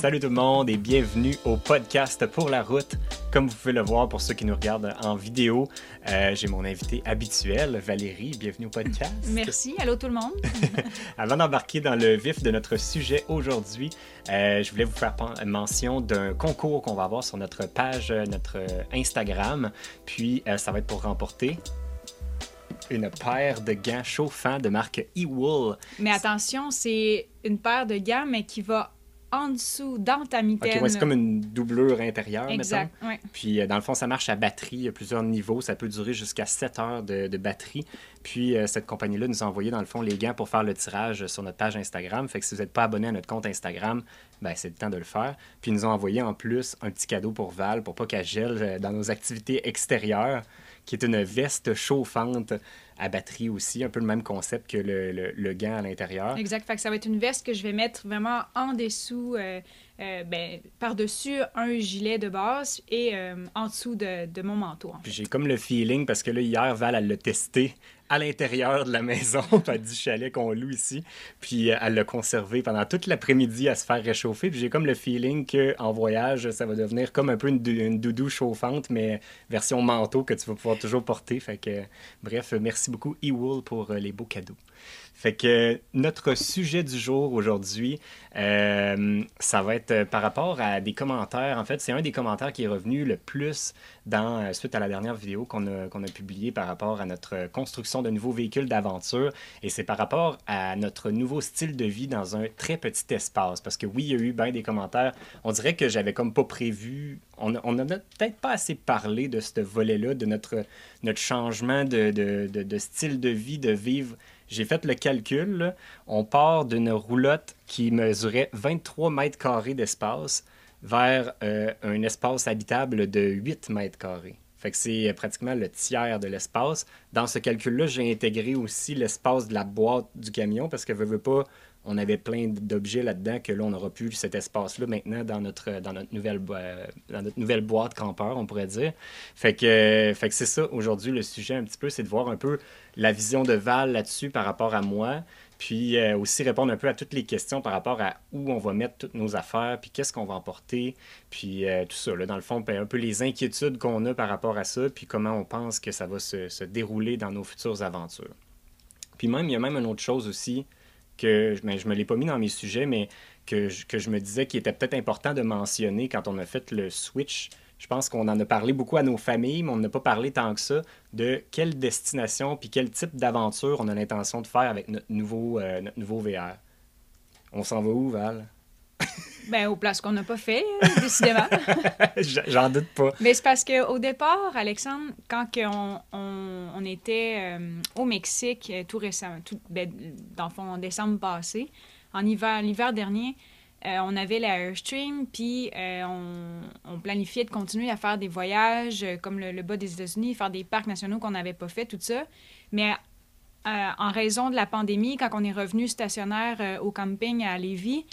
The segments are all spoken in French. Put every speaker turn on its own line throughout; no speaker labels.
Salut tout le monde et bienvenue au podcast pour la route. Comme vous pouvez le voir pour ceux qui nous regardent en vidéo, euh, j'ai mon invité habituel, Valérie. Bienvenue au podcast.
Merci. Allô tout le monde.
Avant d'embarquer dans le vif de notre sujet aujourd'hui, euh, je voulais vous faire mention d'un concours qu'on va avoir sur notre page, euh, notre Instagram. Puis ça va être pour remporter une paire de gants chauffants de marque E-Wool.
Mais attention, c'est une paire de gants, mais qui va en dessous, dans ta mitaine.
c'est comme une doublure intérieure,
exact,
Puis, euh, dans le fond, ça marche à batterie. Il y a plusieurs niveaux. Ça peut durer jusqu'à 7 heures de, batterie. Puis, euh, cette compagnie-là nous a envoyé, dans le fond, les gants pour faire le tirage sur notre page Instagram. Fait que si vous n'êtes pas abonné à notre compte Instagram, ben, c'est le temps de le faire. Puis, ils nous ont envoyé en plus un petit cadeau pour Val, pour pas qu'elle gèle euh, dans nos activités extérieures, qui est une veste chauffante à batterie aussi, un peu le même concept que le, le, gant à l'intérieur.
Exact. Fait que ça va être une veste que je vais mettre vraiment en dessous, euh, euh, ben, par-dessus un gilet de base et euh, en dessous de, de mon manteau.
J'ai comme le feeling, parce que là, hier, Val, elle l'a testé à l'intérieur de la maison, du chalet qu'on loue ici. Puis euh, elle l'a conservé pendant toute l'après-midi à se faire réchauffer. Puis j'ai comme le feeling qu'en voyage, ça va devenir comme un peu une, doudou chauffante, mais version manteau que tu vas pouvoir toujours porter. Fait que, bref, merci beaucoup, E-Wool, pour euh, les beaux cadeaux. Fait que notre sujet du jour aujourd'hui, euh, ça va être par rapport à des commentaires. En fait, c'est un des commentaires qui est revenu le plus dans, euh, suite à la dernière vidéo qu'on a, qu'on a publiée par rapport à notre construction de nouveaux véhicules d'aventure. Et c'est par rapport à notre nouveau style de vie dans un très petit espace. Parce que oui, il y a eu bien des commentaires. On dirait que j'avais comme pas prévu. On n'en a peut-être pas assez parlé de ce volet-là, de notre, notre changement de, de, de style de vie, de vivre j'ai fait le calcul. On part d'une roulotte qui mesurait 23 mètres carrés d'espace vers euh, un espace habitable de 8 mètres carrés. Fait c'est pratiquement le tiers de l'espace. Dans ce calcul-là, j'ai intégré aussi l'espace de la boîte du camion parce que, veux, veux pas, on avait plein d'objets là-dedans que là, on n'aura plus cet espace-là maintenant dans notre, dans, notre nouvelle, euh, dans notre nouvelle boîte campeur, on pourrait dire. Fait que, fait que c'est ça, aujourd'hui, le sujet un petit peu, c'est de voir un peu la vision de Val là-dessus par rapport à moi, puis euh, aussi répondre un peu à toutes les questions par rapport à où on va mettre toutes nos affaires, puis qu'est-ce qu'on va emporter, puis euh, tout ça. Dans le fond, ben, un peu les inquiétudes qu'on a par rapport à ça, puis comment on pense que ça va se dérouler dans nos futures aventures. Puis même, il y a même une autre chose aussi que je ne me l'ai pas mis dans mes sujets, mais que je, que je me disais qu'il était peut-être important de mentionner quand on a fait le switch. Je pense qu'on en a parlé beaucoup à nos familles, mais on n'a pas parlé tant que ça de quelle destination puis quel type d'aventure on a l'intention de faire avec notre nouveau, euh, notre nouveau VR. On s'en va où, Val?
Ben, aux places qu'on n'a pas fait, euh, décidément.
J'en doute pas.
Mais c'est parce qu'au départ, Alexandre, quand on, on, était euh, au Mexique tout récemment, tout, ben, dans le fond, en décembre passé, en hiver, l'hiver dernier, euh, on avait l'Airstream, puis on, on, planifiait de continuer à faire des voyages comme le, le, bas des États-Unis, faire des parcs nationaux qu'on n'avait pas fait, tout ça. Mais en raison de la pandémie, quand on est revenu stationnaire au camping à Lévis,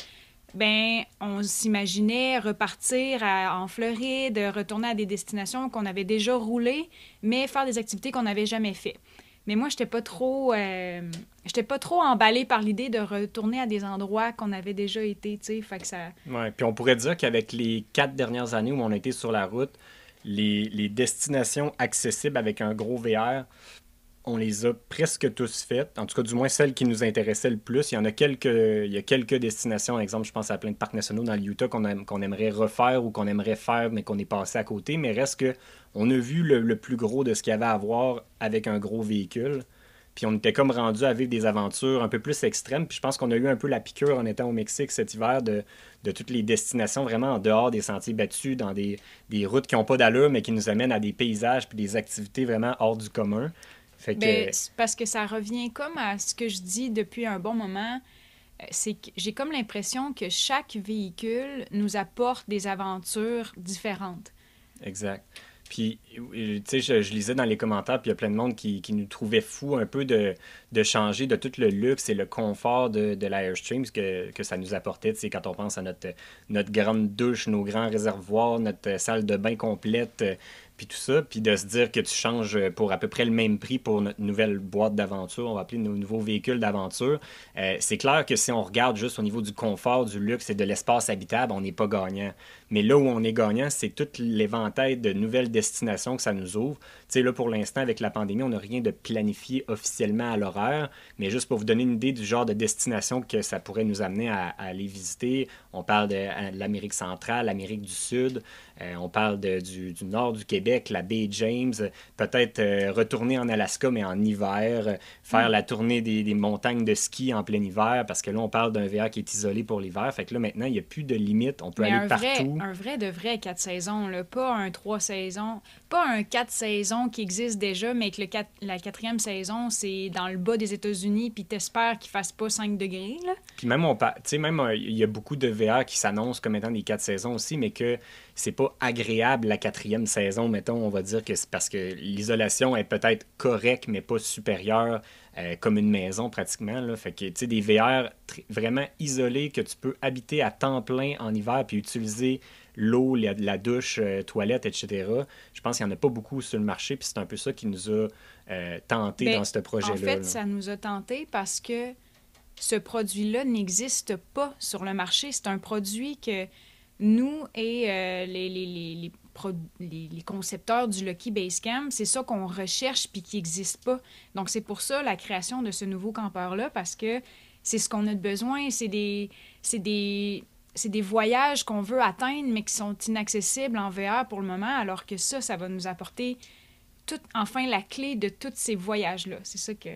ben on s'imaginait repartir en Floride, retourner à des destinations qu'on avait déjà roulées, mais faire des activités qu'on n'avait jamais fait. Mais moi, j'étais pas trop, euh, j'étais pas trop emballée par l'idée de retourner à des endroits qu'on avait déjà été, tu
puis on pourrait dire qu'avec les quatre dernières années où on a sur la route, les destinations accessibles avec un gros VR, on les a presque tous faites. En tout cas, du moins celles qui nous intéressaient le plus. Il y en a quelques, il destinations. Par exemple, je pense à plein de parcs nationaux dans le Utah qu'on aimerait refaire ou qu'on aimerait faire, mais qu'on est passé à côté. Mais reste que on a vu le, plus gros de ce qu'il y avait à voir avec un gros véhicule. Puis on était comme rendu à vivre des aventures un peu plus extrêmes. Puis je pense qu'on a eu un peu la piqûre en étant au Mexique cet hiver de, toutes les destinations vraiment en dehors des sentiers battus, dans des, des routes qui n'ont pas d'allure, mais qui nous amènent à des paysages puis des activités vraiment hors du commun.
Ben, parce que ça revient comme à ce que je dis depuis un bon moment. Euh, c'est que j'ai comme l'impression que chaque véhicule nous apporte des aventures différentes.
Exact. Puis, tu sais, je, lisais dans les commentaires, puis il y a plein de monde qui, qui nous trouvait fou un peu de, de, changer de tout le luxe et le confort de, de l'Airstream que, que ça nous apportait. Tu sais, quand on pense à notre, notre grande douche, nos grands réservoirs, notre salle de bain complète, puis tout ça, puis de se dire que tu changes pour à peu près le même prix pour notre nouvelle boîte d'aventure, on va appeler nos nouveaux véhicules d'aventure, euh, c'est clair que si on regarde juste au niveau du confort, du luxe et de l'espace habitable, on n'est pas gagnant. Mais là où on est gagnant, c'est tout l'éventail de nouvelles destinations que ça nous ouvre. Tu sais, là, pour l'instant, avec la pandémie, on n'a rien de planifié officiellement à l'horaire, mais juste pour vous donner une idée du genre de destination que ça pourrait nous amener à, aller visiter, on parle de, l'Amérique centrale, l'Amérique du Sud, euh, on parle du, nord du Québec, la baie James, peut-être euh, retourner en Alaska, mais en hiver, faire mm. la tournée des, montagnes de ski en plein hiver, parce que là, on parle d'un VR qui est isolé pour l'hiver. Fait que là, maintenant, il n'y a plus de limite. On peut aller partout
un vrai de vrai quatre saisons, là, pas un trois saisons, pas un quatre saisons qui existe déjà, mais que le la quatrième saison, c'est dans le bas des États-Unis, puis t'espères qu'il fasse pas 5 degrés. Là.
Puis même, on même euh, il y a beaucoup de VR qui s'annoncent comme étant des quatre saisons aussi, mais que c'est pas agréable la quatrième saison, mettons, on va dire que c'est parce que l'isolation est peut-être correcte, mais pas supérieure euh, comme une maison pratiquement. Là. Fait que, tu sais, des VR vraiment isolés que tu peux habiter à temps plein en hiver puis utiliser l'eau, la, la, douche, euh, toilette, etc. Je pense qu'il n'y en a pas beaucoup sur le marché, puis c'est un peu ça qui nous a euh, tenté ben, dans ce projet-là. En
fait, ça nous a tenté parce que ce produit-là n'existe pas sur le marché. C'est un produit que nous et les, les, concepteurs du Lucky Basecamp, c'est ça qu'on recherche puis qui n'existe pas. Donc, c'est pour ça la création de ce nouveau campeur-là, parce que c'est ce qu'on a de besoin. C'est des, des, des voyages qu'on veut atteindre, mais qui sont inaccessibles en VR pour le moment, alors que ça, ça va nous apporter tout, enfin la clé de tous ces voyages-là. C'est ça que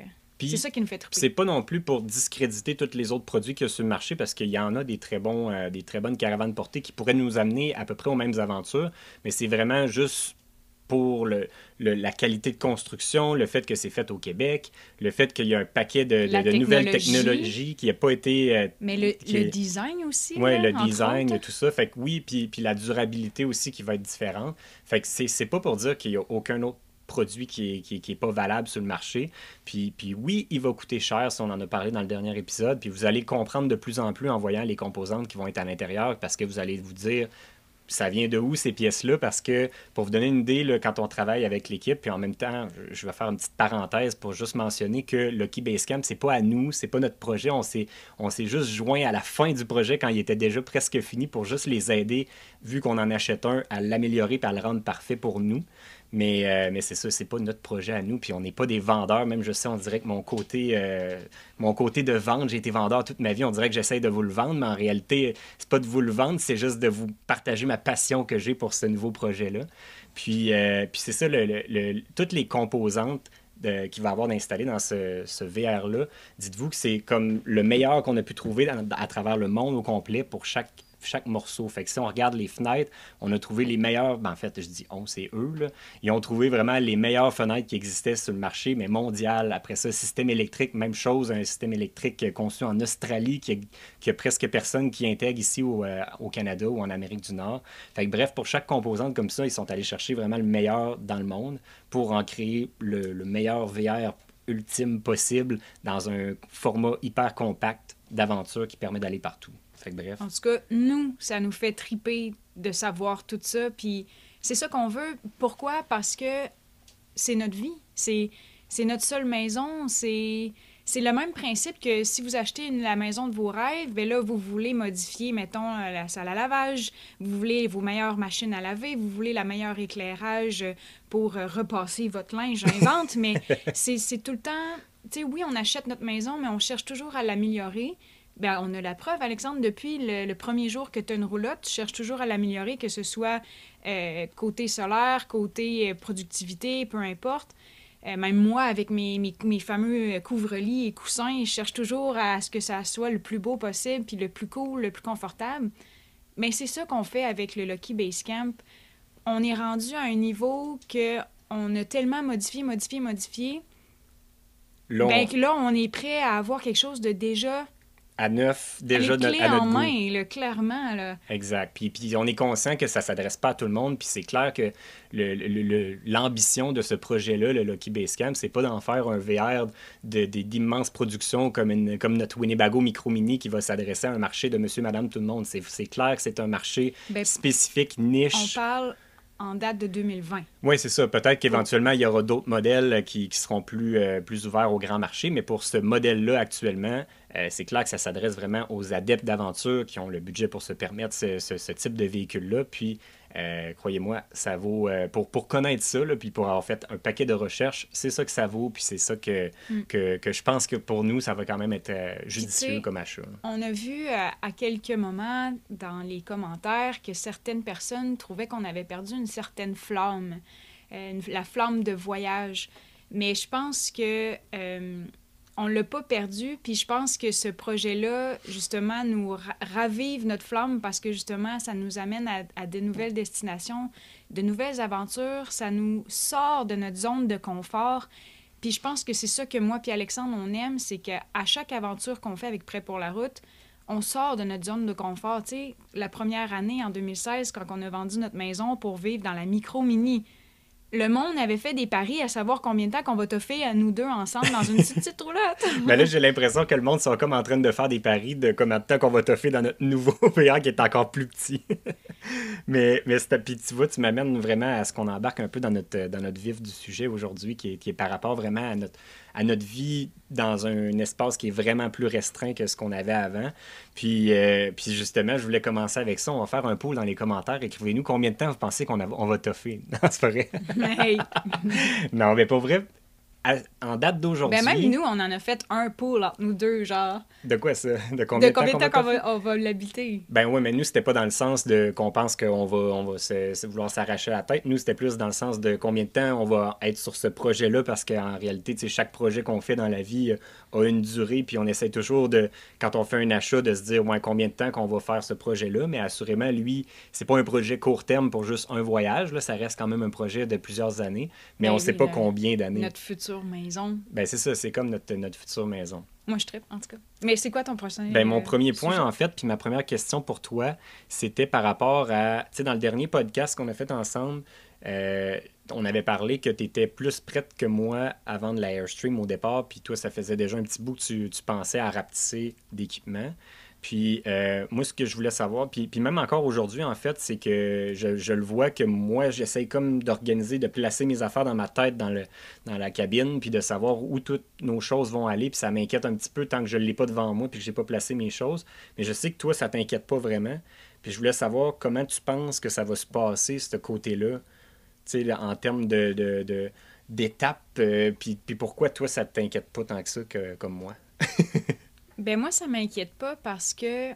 c'est ça qui nous fait triper.
C'est pas non plus pour discréditer tous les autres produits qu'il y a sur le marché parce qu'il y en a des très, bons, euh, des très bonnes caravanes portées qui pourraient nous amener à peu près aux mêmes aventures, mais c'est vraiment juste pour le, la qualité de construction, le fait que c'est fait au Québec, le fait qu'il y a un paquet de, nouvelles technologies qui n'a pas été...
Euh, mais le, design aussi.
Oui, le design, tout ça. Fait que oui, puis, puis la durabilité aussi qui va être différente. Fait que c'est pas pour dire qu'il n'y a aucun autre produit qui n'est qui, pas valable sur le marché. Puis, puis oui, il va coûter cher, si on en a parlé dans le dernier épisode. Puis vous allez comprendre de plus en plus en voyant les composantes qui vont être à l'intérieur parce que vous allez vous dire ça vient de où ces pièces-là? Parce que, pour vous donner une idée, quand on travaille avec l'équipe, puis en même temps, je vais faire une petite parenthèse pour juste mentionner que Lucky Basecamp, c'est pas à nous, c'est pas notre projet. On s'est, on s'est juste joint à la fin du projet quand il était déjà presque fini pour juste les aider, vu qu'on en achète un, à l'améliorer et à le rendre parfait pour nous. Mais, euh, mais c'est ça, c'est pas notre projet à nous. Puis on n'est pas des vendeurs. Même je sais, on dirait que mon côté, euh, mon côté de vente, j'ai été vendeur toute ma vie. On dirait que j'essaye de vous le vendre, mais en réalité, c'est pas de vous le vendre, c'est juste de vous partager ma passion que j'ai pour ce nouveau projet-là. Puis, euh, puis c'est ça, toutes les composantes qu'il va avoir d'installer dans ce, ce VR-là, dites-vous que c'est comme le meilleur qu'on a pu trouver à travers le monde au complet pour chaque chaque morceau. Fait que si on regarde les fenêtres, on a trouvé les meilleures, ben en fait, je dis on, c'est eux. Ils ont trouvé vraiment les meilleures fenêtres qui existaient sur le marché, mais mondial. Après ça, système électrique, même chose, un système électrique conçu en Australie qui a, presque personne qui intègre ici euh, au, Canada ou en Amérique du Nord. Fait que bref, pour chaque composante comme ça, ils sont allés chercher vraiment le meilleur dans le monde pour en créer le meilleur VR ultime possible dans un format hyper compact d'aventure qui permet d'aller partout.
En tout cas, nous, ça nous fait triper de savoir tout ça. Puis c'est ça qu'on veut. Pourquoi? Parce que c'est notre vie. C'est, c'est notre seule maison. C'est, c'est le même principe que si vous achetez la maison de vos rêves, bien là, vous voulez modifier, mettons, la salle à lavage, vous voulez vos meilleures machines à laver, vous voulez la meilleure éclairage pour repasser votre linge, j'invente, mais c'est, c'est tout le temps... Tu sais, oui, on achète notre maison, mais on cherche toujours à l'améliorer. Bien, on a la preuve, Alexandre, depuis le, premier jour que tu as une roulotte, tu cherches toujours à l'améliorer, que ce soit euh, côté solaire, côté euh, productivité, peu importe. Euh, même moi, avec mes, mes, fameux couvre-lits et coussins, je cherche toujours à ce que ça soit le plus beau possible, puis le plus cool, le plus confortable. Mais c'est ça qu'on fait avec le Lucky Basecamp. On est rendu à un niveau que on a tellement modifié, modifié, modifié. Là, ben, là, on est prêt à avoir quelque chose de déjà
à neuf déjà
de, à notre en main, clairement. Là.
Exact. Puis, puis on est conscient que ça ne s'adresse pas à tout le monde. Puis c'est clair que l'ambition de ce projet-là, le Lucky Basecamp, c'est pas d'en faire un VR d'immenses productions comme, une, comme notre Winnebago Micro Mini qui va s'adresser à un marché de monsieur, madame, tout le monde. C'est clair que c'est un marché ben, spécifique, niche.
On parle en date de 2020.
Oui, c'est ça. Peut-être qu'éventuellement, il y aura d'autres modèles qui, qui seront plus, euh, plus ouverts au grand marché, mais pour ce modèle-là actuellement, euh, c'est clair que ça s'adresse vraiment aux adeptes d'aventure qui ont le budget pour se permettre ce, ce, ce type de véhicule-là. Puis, euh, croyez-moi, ça vaut, euh, pour, pour connaître ça, là, puis pour avoir fait un paquet de recherches, c'est ça que ça vaut, puis c'est ça que,
Mm.
que, que je pense que pour nous, ça va quand même être euh,
tu
judicieux
sais,
comme achat.
On a vu à quelques moments dans les commentaires que certaines personnes trouvaient qu'on avait perdu une certaine flamme, une- la flamme de voyage. Mais je pense que on l'a pas perdu, puis je pense que ce projet-là, justement, nous ra- ravive notre flamme parce que justement, ça nous amène à, à de nouvelles destinations, de nouvelles aventures, ça nous sort de notre zone de confort. Puis je pense que c'est ça que moi puis Alexandre, on aime, c'est qu'à chaque aventure qu'on fait avec Prêt pour la route, on sort de notre zone de confort. Tu sais, la première année, en 2016, quand on a vendu notre maison pour vivre dans la micro-mini, le monde avait fait des paris à savoir combien de temps qu'on va toffer à nous deux ensemble dans une petite, petite roulotte.
Mais là, j'ai l'impression que le monde sont comme en train de faire des paris de combien de temps qu'on va toffer dans notre nouveau VR qui est encore plus petit. mais mais puis tu vois, tu m'amènes vraiment à ce qu'on embarque un peu dans notre, dans notre vif du sujet aujourd'hui, qui est, qui est par rapport vraiment à notre, à notre vie dans un espace qui est vraiment plus restreint que ce qu'on avait avant. Puis, euh, puis justement, je voulais commencer avec ça. On va faire un poll dans les commentaires. Écrivez-nous combien de temps vous pensez qu'on a- on va toffer. Non, c'est pas vrai.
Hey.
non, mais pas vrai. À- en date d'aujourd'hui.
Ben même nous, on en a fait un pool entre nous deux, genre.
De quoi ça? De combien
de
de temps
combien de temps qu'on va, on va l'habiter?
Ben oui, mais nous, c'était pas dans le sens de qu'on pense qu'on va, on va se, se vouloir s'arracher la tête. Nous, c'était plus dans le sens de combien de temps on va être sur ce projet-là, parce qu'en réalité, tu sais, chaque projet qu'on fait dans la vie a une durée, puis on essaie toujours de, quand on fait un achat, de se dire ouais, combien de temps qu'on va faire ce projet-là. Mais assurément, lui, c'est pas un projet court terme pour juste un voyage. Là, ça reste quand même un projet de plusieurs années, mais
Ben
on sait
oui,
pas combien d'années.
Notre future maison.
Ben c'est ça, c'est comme notre, notre future maison.
Moi, je tripe, en tout cas. Mais c'est quoi ton prochain?
Ben, mon
euh,
premier point,
sujet?
en fait, puis ma première question pour toi, c'était par rapport à, tu sais, dans le dernier podcast qu'on a fait ensemble, euh, on avait parlé que tu étais plus prête que moi à vendre la Airstream au départ, puis toi, ça faisait déjà un petit bout que tu, pensais à rapetisser d'équipement. Puis euh, moi, ce que je voulais savoir, puis, même encore aujourd'hui, en fait, c'est que je, je le vois que moi, j'essaye comme d'organiser, de placer mes affaires dans ma tête, dans, la cabine, puis de savoir où toutes nos choses vont aller. Puis ça m'inquiète un petit peu tant que je ne l'ai pas devant moi, puis que je n'ai pas placé mes choses. Mais je sais que toi, ça t'inquiète pas vraiment. Puis je voulais savoir comment tu penses que ça va se passer, ce côté-là, en termes de, d'étapes, euh, puis, pourquoi toi, ça t'inquiète pas tant que ça que, comme moi?
Ben moi, ça m'inquiète pas parce que,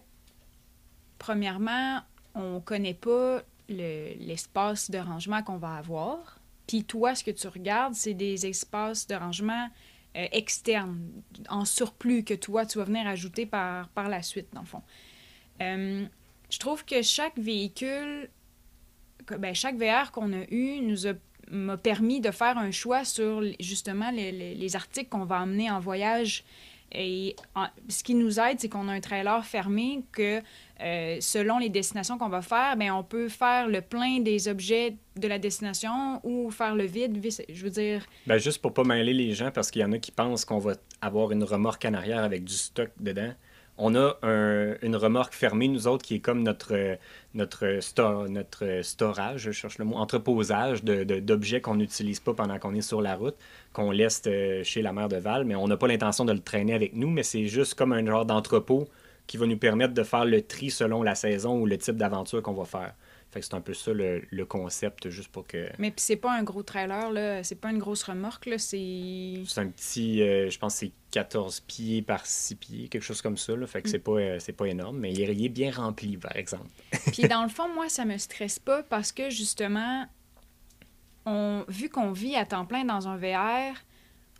premièrement, on connaît pas le- l'espace de rangement qu'on va avoir. Puis toi, ce que tu regardes, c'est des espaces de rangement euh, externes, en surplus, que toi, tu vas venir ajouter par, par la suite, dans le fond. Euh, je trouve que chaque véhicule, ben, chaque VR qu'on a eu nous a m'a permis de faire un choix sur justement les, les- les articles qu'on va emmener en voyage et ce qui nous aide, c'est qu'on a un trailer fermé que euh, selon les destinations qu'on va faire, ben, on peut faire le plein des objets de la destination ou faire le vide. Je veux dire,
Ben, juste pour pas mêler les gens, parce qu'il y en a qui pensent qu'on va avoir une remorque en arrière avec du stock dedans. On a un- une remorque fermée, nous autres, qui est comme notre, notre, sto- notre storage, je cherche le mot, entreposage d'objets qu'on n'utilise pas pendant qu'on est sur la route, qu'on laisse euh, chez la mère de Val, mais on n'a pas l'intention de le traîner avec nous, mais c'est juste comme un genre d'entrepôt qui va nous permettre de faire le tri selon la saison ou le type d'aventure qu'on va faire. Fait que c'est un peu ça le, le concept, juste pour que...
mais puis c'est pas un gros trailer, là, c'est pas une grosse remorque, là, c'est...
C'est un petit, euh, je pense que c'est 14 pieds par 6 pieds, quelque chose comme ça. Là. Fait que c'est pas, euh, c'est pas énorme, mais il est, il est bien rempli, par exemple.
Puis dans le fond, moi, ça me stresse pas parce que justement, on, vu qu'on vit à temps plein dans un VR,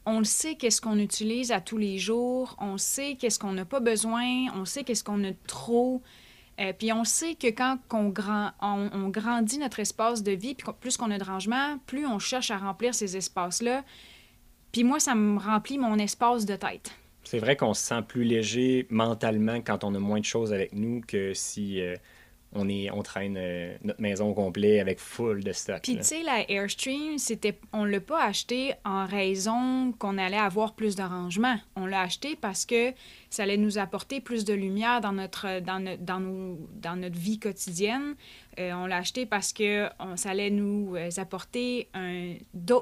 on le sait qu'est-ce qu'on utilise à tous les jours, on sait qu'est-ce qu'on n'a pas besoin, on sait qu'est-ce qu'on a trop. Euh, puis on sait que quand on, grand, on, grandit notre espace de vie, puis plus qu'on a de rangement, plus on cherche à remplir ces espaces-là. Puis moi, ça me remplit mon espace de tête.
C'est vrai qu'on se sent plus léger mentalement quand on a moins de choses avec nous que si euh, on, est, on traîne euh, notre maison au complet avec full de stock.
Puis tu sais, la Airstream, c'était, on l'a pas acheté en raison qu'on allait avoir plus de rangement. On l'a acheté parce que ça allait nous apporter plus de lumière dans notre, dans no- dans nos- dans notre vie quotidienne. Euh, on l'a acheté parce que ça allait nous euh, apporter un,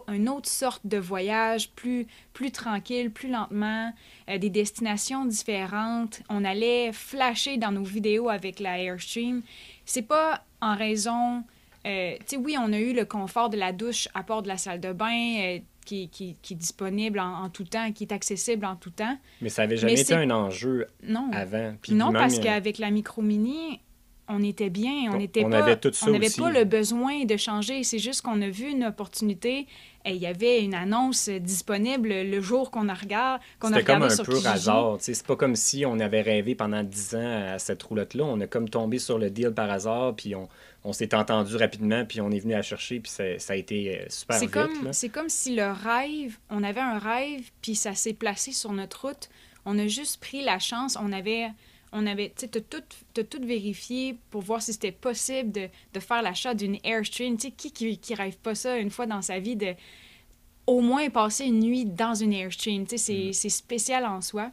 une autre sorte de voyage plus, plus tranquille, plus lentement, euh, des destinations différentes. On allait flasher dans nos vidéos avec la Airstream. C'est pas en raison. tu sais, oui, on a eu le confort de la douche à part de la salle de bain. Qui, qui, qui, est disponible en, tout temps, qui est accessible en tout temps.
Mais ça n'avait jamais été un enjeu non. avant.
non, parce qu'avec la Micro Mini, on était bien, on n'était pas, on n'avait pas le besoin de changer. C'est juste qu'on a vu une opportunité. Et il y avait une annonce disponible le jour qu'on a, regard, qu'on a regardé
C'était comme un peu hasard. C'est pas comme si on avait rêvé pendant dix ans à cette roulotte-là. On a comme tombé sur le deal par hasard, puis on, on s'est entendu rapidement, puis on est venu la chercher, puis ça, ça a été euh, super
vite. C'est comme si le rêve, on avait un rêve, puis ça s'est placé sur notre route. On a juste pris la chance. On avait on avait, tu sais, tout, tout vérifié pour voir si c'était possible de, de faire l'achat d'une Airstream. Tu sais, qui, qui, qui rêve pas ça une fois dans sa vie de au moins passer une nuit dans une Airstream? Tu sais, c'est mm. spécial en soi.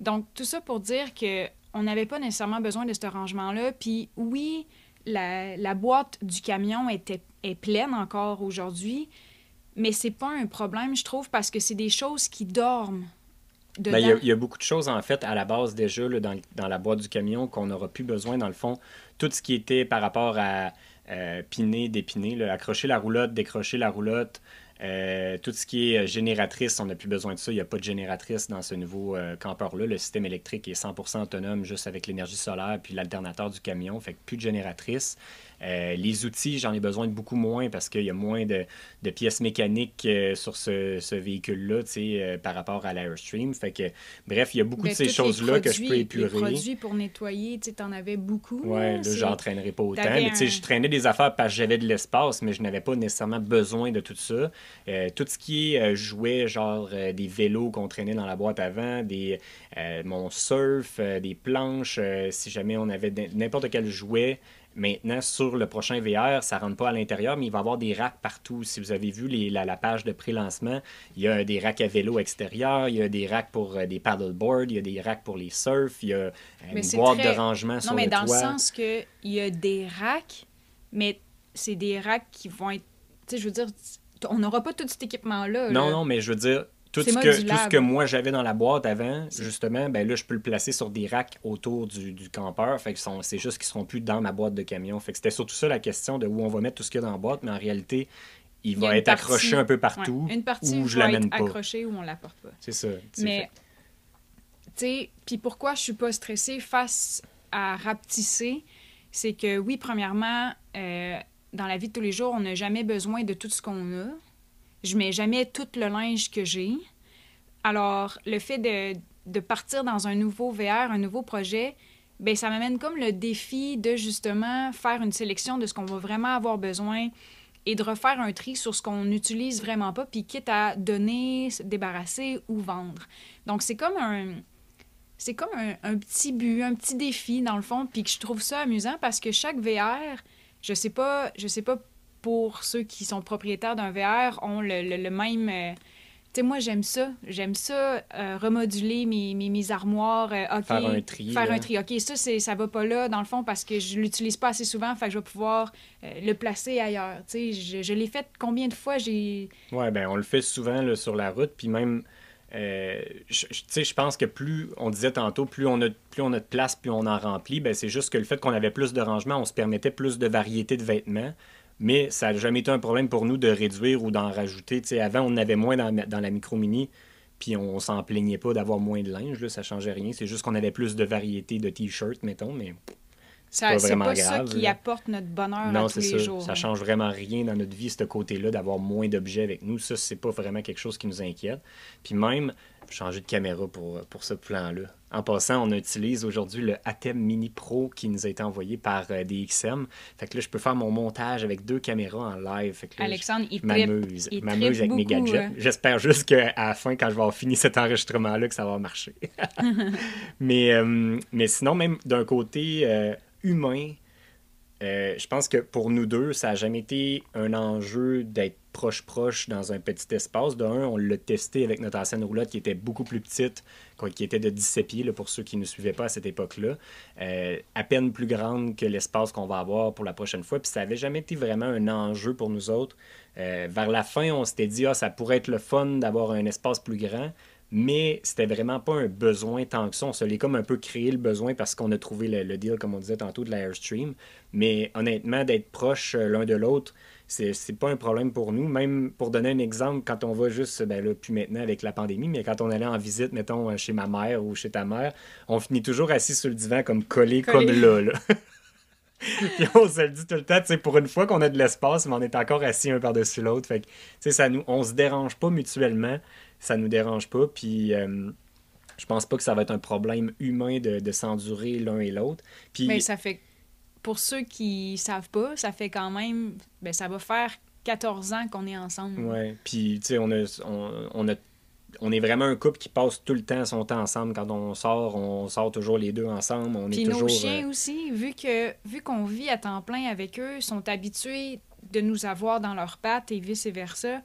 Donc, tout ça pour dire que on n'avait pas nécessairement besoin de ce rangement-là. Puis oui, la, la, boîte du camion était, est pleine encore aujourd'hui, mais c'est pas un problème, je trouve, parce que c'est des choses qui dorment
ben, il, y a, beaucoup de choses, en fait, à la base déjà, dans, dans, la boîte du camion qu'on n'aura plus besoin, dans le fond. Tout ce qui était par rapport à euh, piner, dépiner, accrocher la roulotte, décrocher la roulotte, euh, tout ce qui est euh, génératrice, on n'a plus besoin de ça. Il n'y a pas de génératrice dans ce nouveau euh, campeur-là. Le système électrique est 100% autonome juste avec l'énergie solaire puis l'alternateur du camion. Fait que plus de génératrice. Euh, les outils, j'en ai besoin de beaucoup moins parce qu'il y a moins de, pièces mécaniques euh, sur ce, véhicule-là euh, par rapport à l'Airstream. Fait que, bref, il y a beaucoup de ces choses-là que je peux épurer. Les
produits pour nettoyer, tu en avais beaucoup.
Oui, là, j'en traînerais pas autant. Mais je traînais des affaires parce que j'avais de l'espace, mais je n'avais pas nécessairement besoin de tout ça. tout ce qui est jouet, genre des vélos qu'on traînait dans la boîte avant, des, mon surf, des planches, si jamais on avait n'importe quel jouet, Maintenant, sur le prochain VR, ça ne rentre pas à l'intérieur, mais il va y avoir des racks partout. Si vous avez vu les, la, page de pré-lancement, il y a des racks à vélo extérieur, il y a des racks pour euh, des paddleboards, il y a des racks pour les surfs, il y a une boîte de rangement sur
le
toit.
Non, mais dans le sens qu'il y a des racks, mais c'est des racks qui vont être... Tu sais, je veux dire, on n'aura pas tout cet équipement-là.
Non, non, mais je veux dire, tout ce, que, tout ce que moi j'avais dans la boîte avant, justement, ben là, je peux le placer sur des racks autour du, du campeur. Fait que c'est juste qu'ils seront plus dans ma boîte de camion. Fait que c'était surtout ça la question de où on va mettre tout ce qu'il y a dans la boîte, mais en réalité, il, va être accroché un peu partout.
Une partie où je va être accroché ou on l'apporte pas.
C'est ça.
Mais, tu sais, puis pourquoi je suis pas stressée face à rapetisser, c'est que oui, premièrement, euh, dans la vie de tous les jours, on n'a jamais besoin de tout ce qu'on a je mets jamais tout le linge que j'ai. Alors, le fait de, de, partir dans un nouveau VR, un nouveau projet, ben ça m'amène comme le défi de justement faire une sélection de ce qu'on va vraiment avoir besoin et de refaire un tri sur ce qu'on n'utilise vraiment pas, puis quitte à donner, débarrasser ou vendre. Donc, c'est comme un... C'est comme un, petit but, un petit défi, dans le fond, puis que je trouve ça amusant parce que chaque VR, je sais pas, je sais pas pour ceux qui sont propriétaires d'un VR ont le, même. Euh, tu sais, moi, j'aime ça. J'aime ça, euh, remoduler mes, mes, armoires. Euh,
faire un tri.
Faire un tri. OK, ça, ça va pas là, dans le fond, parce que je l'utilise pas assez souvent, fait que je vais pouvoir le placer ailleurs. Tu sais, je, je l'ai fait combien de fois? j'ai...
Ouais, ben on le fait souvent là, sur la route, puis même... tu sais, je pense que plus, on disait tantôt, plus on a, plus on a de place, plus on en remplit, ben c'est juste que le fait qu'on avait plus de rangement, on se permettait plus de variété de vêtements. Mais ça n'a jamais été un problème pour nous de réduire ou d'en rajouter. avant, on avait moins dans, dans la micro-mini, puis on s'en plaignait pas d'avoir moins de linge. Là, ça changeait rien. C'est juste qu'on avait plus de variété de t-shirts, mettons, mais
c'est pas vraiment pas ça qui apporte notre bonheur à tous les
ça.
jours.
Ça change vraiment rien dans notre vie, ce côté-là, d'avoir moins d'objets avec nous. Ça, c'est pas vraiment quelque chose qui nous inquiète. Puis même, changer de caméra pour, pour ce plan-là. En passant, on utilise aujourd'hui le Atem Mini Pro qui nous a été envoyé par euh, DXM. Fait que là, je peux faire mon montage avec deux caméras en live. Fait que
Alexandre, il
m'amuse. m'amuse avec mes gadgets. Hein. J'espère juste qu'à la fin, quand je vais avoir fini cet enregistrement-là, que ça va marcher. mais, euh, mais sinon, même d'un côté euh, humain, je pense que pour nous deux, ça n'a jamais été un enjeu d'être proche-proche dans un petit espace. De un, on l'a testé avec notre ancienne roulotte qui était beaucoup plus petite, qui était de 17 pieds, pour ceux qui ne suivaient pas à cette époque-là. Euh, à peine plus grande que l'espace qu'on va avoir pour la prochaine fois. Puis ça n'avait jamais été vraiment un enjeu pour nous autres. Euh, vers la fin, on s'était dit, ah, ça pourrait être le fun d'avoir un espace plus grand mais c'était vraiment pas un besoin tant que ça. On se l'est comme un peu créé le besoin parce qu'on a trouvé le, deal, comme on disait tantôt, de l'Airstream. Mais honnêtement, d'être proche euh, l'un de l'autre, c'est, c'est pas un problème pour nous. Même pour donner un exemple, quand on va juste, ben là, plus maintenant avec la pandémie, mais quand on allait en visite, mettons, euh, chez ma mère ou chez ta mère, on finit toujours assis sur le divan comme collé, comme là. là. Puis on se le dit tout le temps, pour une fois qu'on a de l'espace, mais on est encore assis un par-dessus l'autre. Fait que, ça nous, on se dérange pas mutuellement ça nous dérange pas. Puis euh, je pense pas que ça va être un problème humain de, s'endurer l'un et l'autre. Puis...
Mais ça fait, pour ceux qui savent pas, ça fait quand même, ben, ça va faire 14 ans qu'on est ensemble.
Ouais, puis tu sais, on a, on, a on est vraiment un couple qui passe tout le temps son temps ensemble. Quand on sort, on sort toujours les deux ensemble. On
Puis
est
nos chiens euh, aussi, vu que vu qu'on vit à temps plein avec eux, sont habitués de nous avoir dans leurs pattes et vice-versa.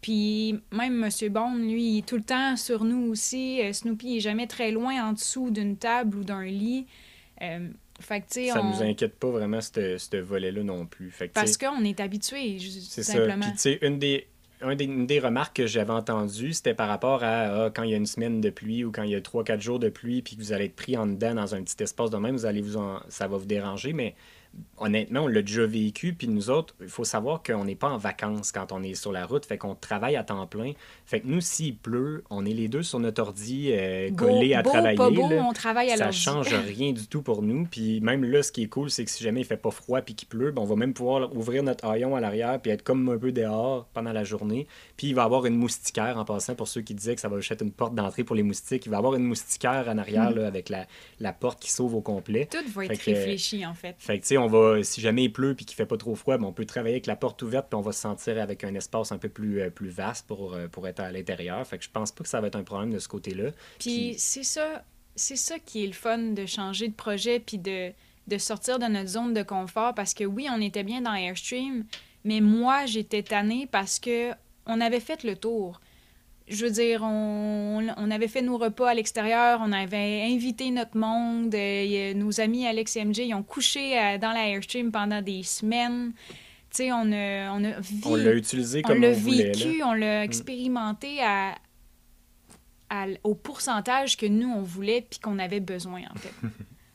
Puis même M. Bond, lui, il est tout le temps sur nous aussi. Euh, Snoopy est jamais très loin en dessous d'une table ou d'un lit. Euh, fait que,
ça on... nous inquiète pas vraiment, ce volet-là non plus. Fait
Parce qu'on est habitué, simplement.
Puis, tu sais, une des, une des remarques que j'avais entendues, c'était par rapport à ah, quand il y a une semaine de pluie ou quand il y a 3-4 jours de pluie, puis que vous allez être pris en dedans dans un petit espace de même, vous allez vous ça va vous déranger. Mais honnêtement, on l'a déjà vécu. Puis nous autres, il faut savoir qu'on n'est pas en vacances quand on est sur la route. Fait qu'on travaille à temps plein. Fait que nous, s'il pleut, on est les deux sur notre ordi euh, collés à travailler. Pas beau,
on travaille à
Ça change rien du tout pour nous. Puis même là, ce qui est cool, c'est que si jamais il fait pas froid puis qu'il pleut, ben, on va même pouvoir ouvrir notre haillon à l'arrière puis être comme un peu dehors pendant la journée. Puis il va y avoir une moustiquaire en passant pour ceux qui disaient que ça va être une porte d'entrée pour les moustiques. Il va y avoir une moustiquaire en arrière hmm. avec la, la, porte qui s'ouvre au complet.
Tout va être réfléchi en fait.
Fait que on va, si jamais il pleut puis qu'il fait pas trop froid, ben, on peut travailler avec la porte ouverte puis on va se sentir avec un espace un peu plus, euh, plus vaste pour, euh, pour être à l'intérieur. Fait que je pense pas que ça va être un problème de ce côté-là.
Puis, c'est ça, c'est ça qui est le fun de changer de projet puis de, de sortir de notre zone de confort parce que oui, on était bien dans Airstream, mais moi j'étais tannée parce que on avait fait le tour je veux dire, on, on, avait fait nos repas à l'extérieur, on avait invité notre monde, euh, nos amis Alex et MJ, ils ont couché euh, dans la Airstream pendant des semaines. Tu sais, on a, on a
On l'a utilisé comme on,
l'a vécu, on l'a mm. expérimenté à, au pourcentage que nous, on voulait puis qu'on avait besoin, en fait.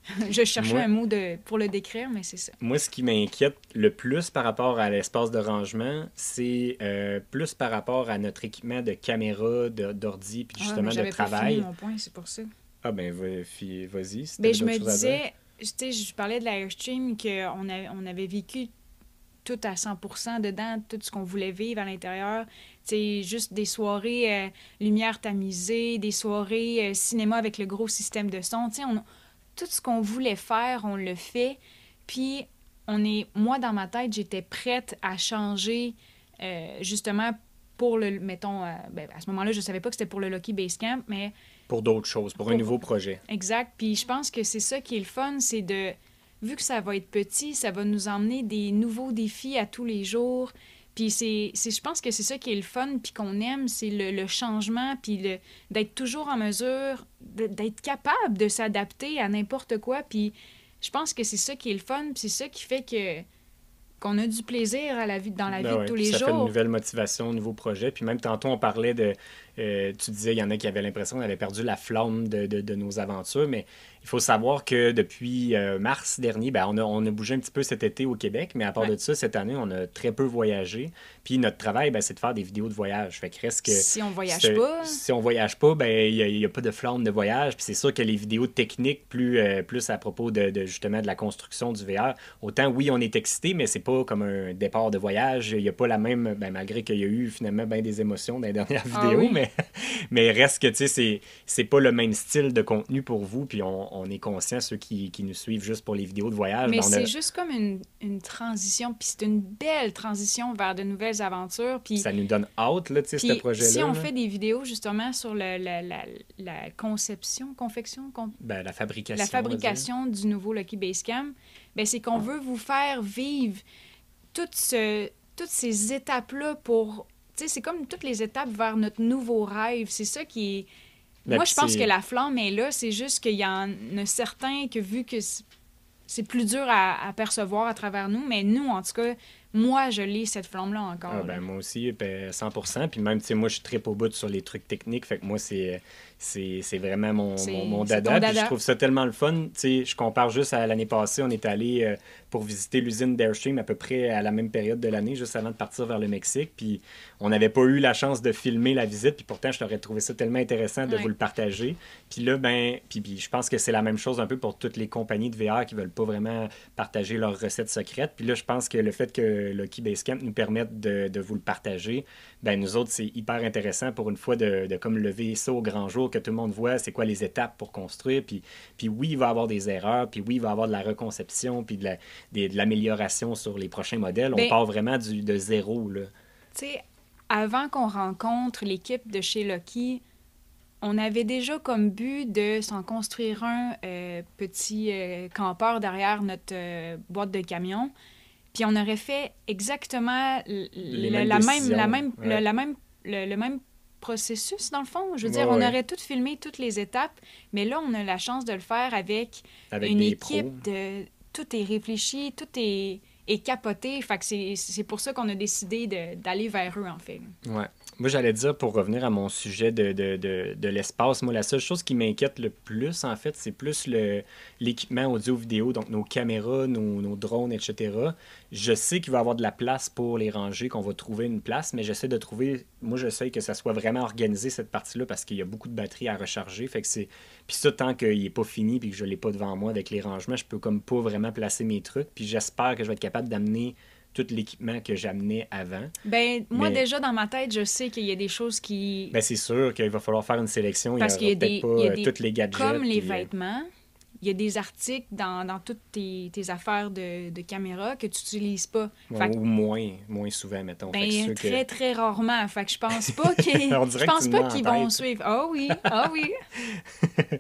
je cherchais un mot de, pour le décrire, mais c'est ça.
Moi, ce qui m'inquiète le plus par rapport à l'espace de rangement, c'est euh, plus par rapport à notre équipement de caméra, d'ordi, puis ah, justement de travail.
Pas mon point, c'est pour ça.
Ah ben vas-y.
Ben, je me disais, je parlais de l'Airstream, qu'on on avait vécu tout à 100% dedans, tout ce qu'on voulait vivre à l'intérieur. C'est juste des soirées euh, lumière tamisée, des soirées euh, cinéma avec le gros système de son. Tu sais, on tout ce qu'on voulait faire, on le fait. Puis, on est, moi, dans ma tête, j'étais prête à changer euh, justement pour le, mettons, euh, ben, à ce moment-là, je savais pas que c'était pour le Lucky Basecamp, mais...
Pour d'autres choses, pour, un nouveau projet.
Exact. Puis je pense que c'est ça qui est le fun, c'est de, vu que ça va être petit, ça va nous emmener des nouveaux défis à tous les jours. Puis c'est, je pense que c'est ça qui est le fun, puis qu'on aime, c'est le, changement, puis d'être toujours en mesure, d'être capable de s'adapter à n'importe quoi. Puis je pense que c'est ça qui est le fun, puis c'est ça qui fait que qu'on a du plaisir à la vie, dans la ben vie de tous les jours. Ça
fait une nouvelle motivation, un nouveau projet. Puis même tantôt, on parlait de... Euh, tu disais, il y en a qui avaient l'impression qu'on avait perdu la flamme de, de, de nos aventures, mais il faut savoir que depuis euh, mars dernier, ben, on, a, on, a, bougé un petit peu cet été au Québec, mais à part de ça, cette année, on a très peu voyagé. Puis notre travail, ben, c'est de faire des vidéos de voyage. Fait que reste que,
si on voyage pas.
Si on voyage pas, ben il n'y a, pas de flamme de voyage. Puis c'est sûr que les vidéos techniques, plus, euh, plus à propos de, justement de la construction du VR, autant oui, on est excité, mais c'est pas comme un départ de voyage. Il n'y a pas la même, ben, malgré qu'il y a eu finalement bien des émotions dans les dernières ah vidéos, mais, mais reste que tu sais, c'est pas le même style de contenu pour vous. Puis on, on est conscient, ceux qui, qui, nous suivent juste pour les vidéos de voyage.
Mais c'est juste comme une, une transition, puis c'est une belle transition vers de nouvelles aventures. Puis
ça nous donne hâte, là, tu sais, ce projet-là.
Si on fait des vidéos justement sur le, la, la, la, conception, confection,
ben, la fabrication,
la fabrication du nouveau Lucky Basecamp, ben, c'est qu'on veut vous faire vivre tout ce toutes ces étapes-là pour. Tu sais, c'est comme toutes les étapes vers notre nouveau rêve. C'est ça qui est. Moi, je pense que la flamme est là. C'est juste qu'il y en a certains que, vu que c'est plus dur à, à percevoir à travers nous, mais nous, en tout cas, moi, je l'ai, cette flamme-là encore.
Ah,
là.
ben, moi aussi, ben, 100%. Puis même, tu sais, moi, je tripe au bout sur les trucs techniques. Fait que moi, c'est, c'est, vraiment mon, mon, dada. Puis je
dada.
trouve ça tellement le fun. Tu sais, je compare juste à l'année passée. On est allé euh, pour visiter l'usine d'Airstream à peu près à la même période de l'année, juste avant de partir vers le Mexique. Puis on n'avait pas eu la chance de filmer la visite. Puis pourtant, je t'aurais trouvé ça tellement intéressant de
Ouais.
vous le partager. Puis là, ben, puis, puis je pense que c'est la même chose un peu pour toutes les compagnies de VR qui veulent pas vraiment partager leurs recettes secrètes. Puis là, je pense que le fait que Lucky Basecamp nous permette de, de vous le partager, ben nous autres, c'est hyper intéressant pour une fois de, de comme lever ça au grand jour, que tout le monde voit c'est quoi les étapes pour construire. Puis, puis oui, il va y avoir des erreurs, puis oui, il va y avoir de la reconception, puis de la- l'amélioration sur les prochains modèles. On
Ben-
part vraiment du, de zéro.
Tu sais, avant qu'on rencontre l'équipe de chez Lucky, on avait déjà comme but de s'en construire un euh, petit euh, campeur derrière notre euh, boîte de camion. Puis on aurait fait exactement la, même, la même, le, la même, le, le même processus, dans le fond. Je veux dire, on aurait tout filmé, toutes les étapes, mais là, on a la chance de le faire avec,
Avec
une équipe de... Tout est réfléchi, tout est, est capoté. Fait que c'est c'est pour ça qu'on a décidé d'aller vers eux, en fait.
Ouais. Moi, j'allais dire, pour revenir à mon sujet de, de, de, de l'espace, moi, la seule chose qui m'inquiète le plus, en fait, c'est plus le, l'équipement audio-vidéo, donc nos caméras, nos, nos drones, etc. Je sais qu'il va y avoir de la place pour les ranger, qu'on va trouver une place, mais j'essaie de trouver, moi, j'essaie que ça soit vraiment organisé, cette partie-là, parce qu'il y a beaucoup de batteries à recharger. Fait que c'est... Puis ça, tant qu'il n'est pas fini, puis que je ne l'ai pas devant moi avec les rangements, je peux comme pas vraiment placer mes trucs. Puis j'espère que je vais être capable d'amener tout l'équipement que j'amenais avant.
Ben, moi,
Mais-
déjà, dans ma tête, je sais qu'il y a des choses qui...
Ben, c'est sûr qu'il va falloir faire une sélection.
Parce
il
qu'il
y aura
des-
peut-être pas
y a
euh,
des-
tous les gadgets.
Comme les
puis, euh,
vêtements, il y a des articles dans, dans toutes tes, tes affaires de, de caméra que tu n'utilises pas. que,
ou moins, moins souvent, mettons. Fait que
ben,
que-
très, très rarement. Fait que je pense pas qu'ils... Pense pas qu'ils vont suivre. Ah oui, ah oui.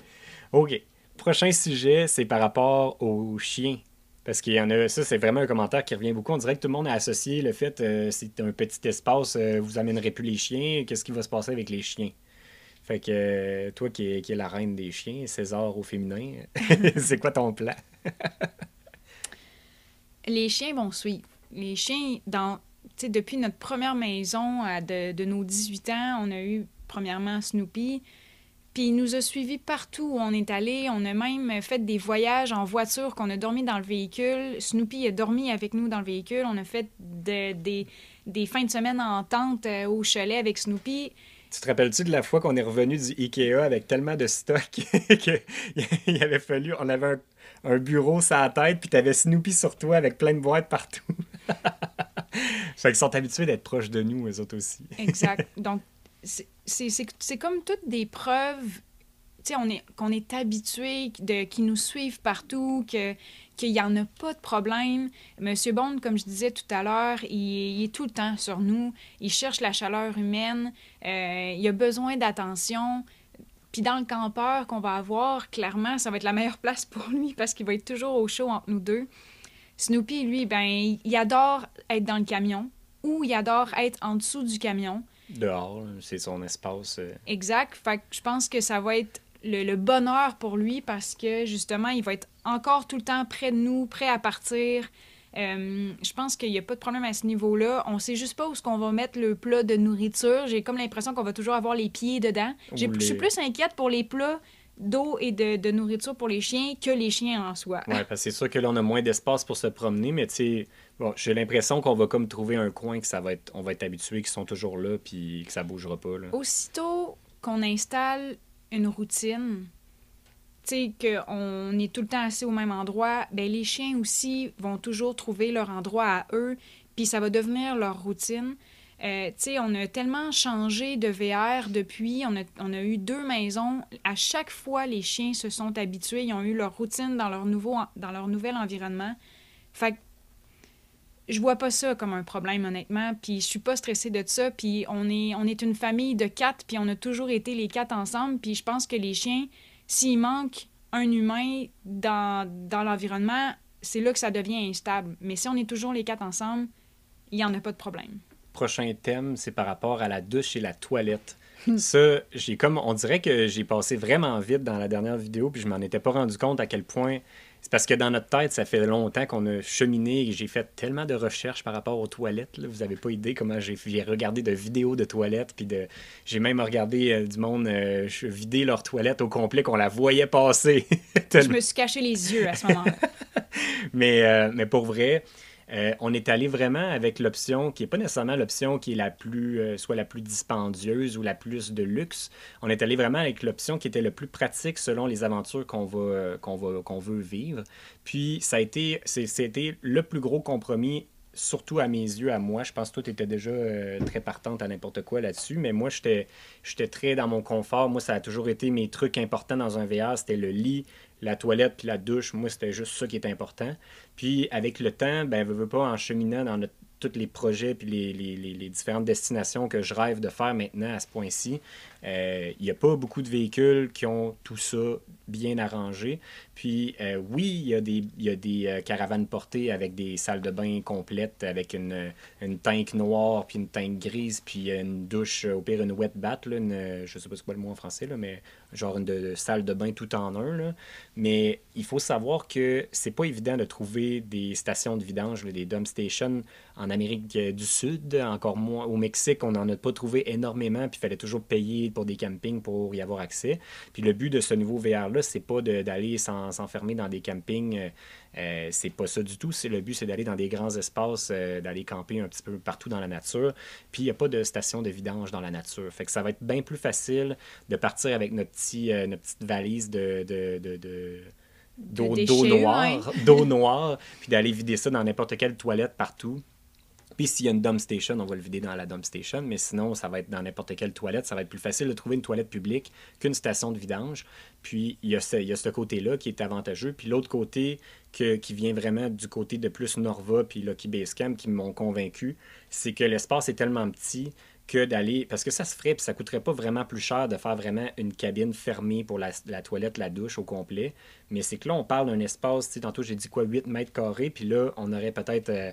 OK. Prochain sujet, c'est par rapport aux chiens. Parce qu'il y en a, ça c'est vraiment un commentaire qui revient beaucoup. On dirait que tout le monde a associé le fait, euh, c'est un petit espace, euh, vous amènerez plus les chiens, qu'est-ce qui va se passer avec les chiens? Fait que toi qui es, qui es la reine des chiens, César au féminin, c'est quoi ton plan?
les chiens vont suivre. Les chiens, dans, depuis notre première maison de, de nos 18 ans, on a eu premièrement Snoopy. Puis il nous a suivis partout où on est allé. On a même fait des voyages en voiture qu'on a dormi dans le véhicule. Snoopy a dormi avec nous dans le véhicule. On a fait de- des, des fins de semaine en tente euh, au chalet avec Snoopy.
Tu te rappelles-tu de la fois qu'on est revenu du Ikea avec tellement de stock qu'il avait fallu, on avait un, un bureau sur la tête, puis t'avais Snoopy sur toi avec plein de boîtes partout. fait qu'ils sont habitués d'être proches de nous, eux autres aussi.
Exact. Donc, c'est- comme toutes des preuves, tu sais, on est, qu'on est habitué, de, qu'ils nous suivent partout, que, qu'il n'y en a pas de problème. Monsieur Bond, comme je disais tout à l'heure, il, il est tout le temps sur nous. Il cherche la chaleur humaine. euh, il a besoin d'attention. Puis dans le campeur qu'on va avoir, clairement, ça va être la meilleure place pour lui parce qu'il va être toujours au chaud entre nous deux. Snoopy, lui, ben, il adore être dans le camion ou il adore être en dessous du camion.
Dehors, c'est son espace. euh,
Exact. Fait que je pense que ça va être le, le bonheur pour lui parce que justement, il va être encore tout le temps près de nous, prêt à partir. Euh, je pense qu'il n'y a pas de problème à ce niveau-là. On sait juste pas où est-ce qu'on va mettre le plat de nourriture. J'ai comme l'impression qu'on va toujours avoir les pieds dedans. Je suis plus inquiète pour les plats d'eau et de, de nourriture pour les chiens que les chiens en soi.
Ouais, parce que c'est sûr que là, on a moins d'espace pour se promener, mais tu sais, bon, j'ai l'impression qu'on va comme trouver un coin que ça va être, on va être habitué, qu'ils sont toujours là, puis que ça bougera pas. Là.
Aussitôt qu'on installe une routine, tu sais, qu'on est tout le temps assis au même endroit, ben les chiens aussi vont toujours trouver leur endroit à eux, puis ça va devenir leur routine. Euh, tu sais, on a tellement changé de VR depuis, on a, on a eu deux maisons. À chaque fois, les chiens se sont habitués, ils ont eu leur routine dans leur, nouveau, dans leur nouvel environnement. Fait que je vois pas ça comme un problème, honnêtement. Puis je suis pas stressée de ça. Puis on est, on est une famille de quatre, puis on a toujours été les quatre ensemble. Puis je pense que les chiens, s'il manque un humain dans, dans l'environnement, c'est là que ça devient instable. Mais si on est toujours les quatre ensemble, il n'y en a pas de problème.
Prochain thème, c'est par rapport à la douche et la toilette. ça, j'ai comme, on dirait que j'ai passé vraiment vite dans la dernière vidéo, puis je m'en étais pas rendu compte à quel point c'est parce que dans notre tête, ça fait longtemps qu'on a cheminé et j'ai fait tellement de recherches par rapport aux toilettes. Vous n'avez pas idée comment j'ai regardé de vidéos de toilettes. Puis de, j'ai même regardé euh, du monde euh, vider leur toilette au complet, qu'on la voyait passer.
Je me suis caché les yeux à ce moment-là.
mais, euh, mais pour vrai, euh, on est allé vraiment avec l'option qui n'est pas nécessairement l'option qui est la plus, euh, soit la plus dispendieuse ou la plus de luxe. On est allé vraiment avec l'option qui était le plus pratique selon les aventures qu'on euh, veut vivre. Puis ça a été, c'était le plus gros compromis surtout à mes yeux, à moi, je pense que toi, tu étais déjà très partante à n'importe quoi là-dessus, mais moi, j'étais très dans mon confort. Moi, ça a toujours été mes trucs importants dans un VR, c'était le lit, la toilette puis la douche. Moi, c'était juste ça qui est important. Puis avec le temps, ben, veux, veux pas, en cheminant dans tous les projets puis les, différentes destinations que je rêve de faire maintenant à ce point-ci, euh, il n'y a pas beaucoup de véhicules qui ont tout ça bien arrangé. Puis euh, oui, il y a des, y a des euh, caravanes portées avec des salles de bain complètes, avec une, une tank noire, puis une tank grise, puis une douche, au pire une wet bath, là, une, je sais pas ce quoi le mot en français, là, mais genre une salle de bain tout en un. Là. Mais il faut savoir que c'est pas évident de trouver des stations de vidange, des dump stations en Amérique du Sud, encore moins au Mexique, on n'en a pas trouvé énormément, puis il fallait toujours payer pour des campings pour y avoir accès. Puis le but de ce nouveau VR-là, c'est pas d'aller s'enfermer dans des campings. Euh, euh, c'est pas ça du tout. C'est le but, c'est d'aller dans des grands espaces, euh, d'aller camper un petit peu partout dans la nature. Puis il n'y a pas de station de vidange dans la nature. Fait que ça va être bien plus facile de partir avec notre, petit, notre petite valise de, de, de, d'eau noire, d'eau noire, puis d'aller vider ça dans n'importe quelle toilette partout. Puis s'il y a une dump station, on va le vider dans la dump station, mais sinon, ça va être dans n'importe quelle toilette. Ça va être plus facile de trouver une toilette publique qu'une station de vidange. Puis il y a ce, ce côté-là qui est avantageux. Puis l'autre côté que, qui vient vraiment du côté de plus Norva puis Lucky Basecamp qui m'ont convaincu, c'est que l'espace est tellement petit que d'aller. Parce que ça se ferait, puis ça coûterait pas vraiment plus cher de faire vraiment une cabine fermée pour la, toilette, la douche au complet. Mais c'est que là, on parle d'un espace, tu tantôt j'ai dit quoi, 8 mètres carrés, puis là, on aurait peut-être euh,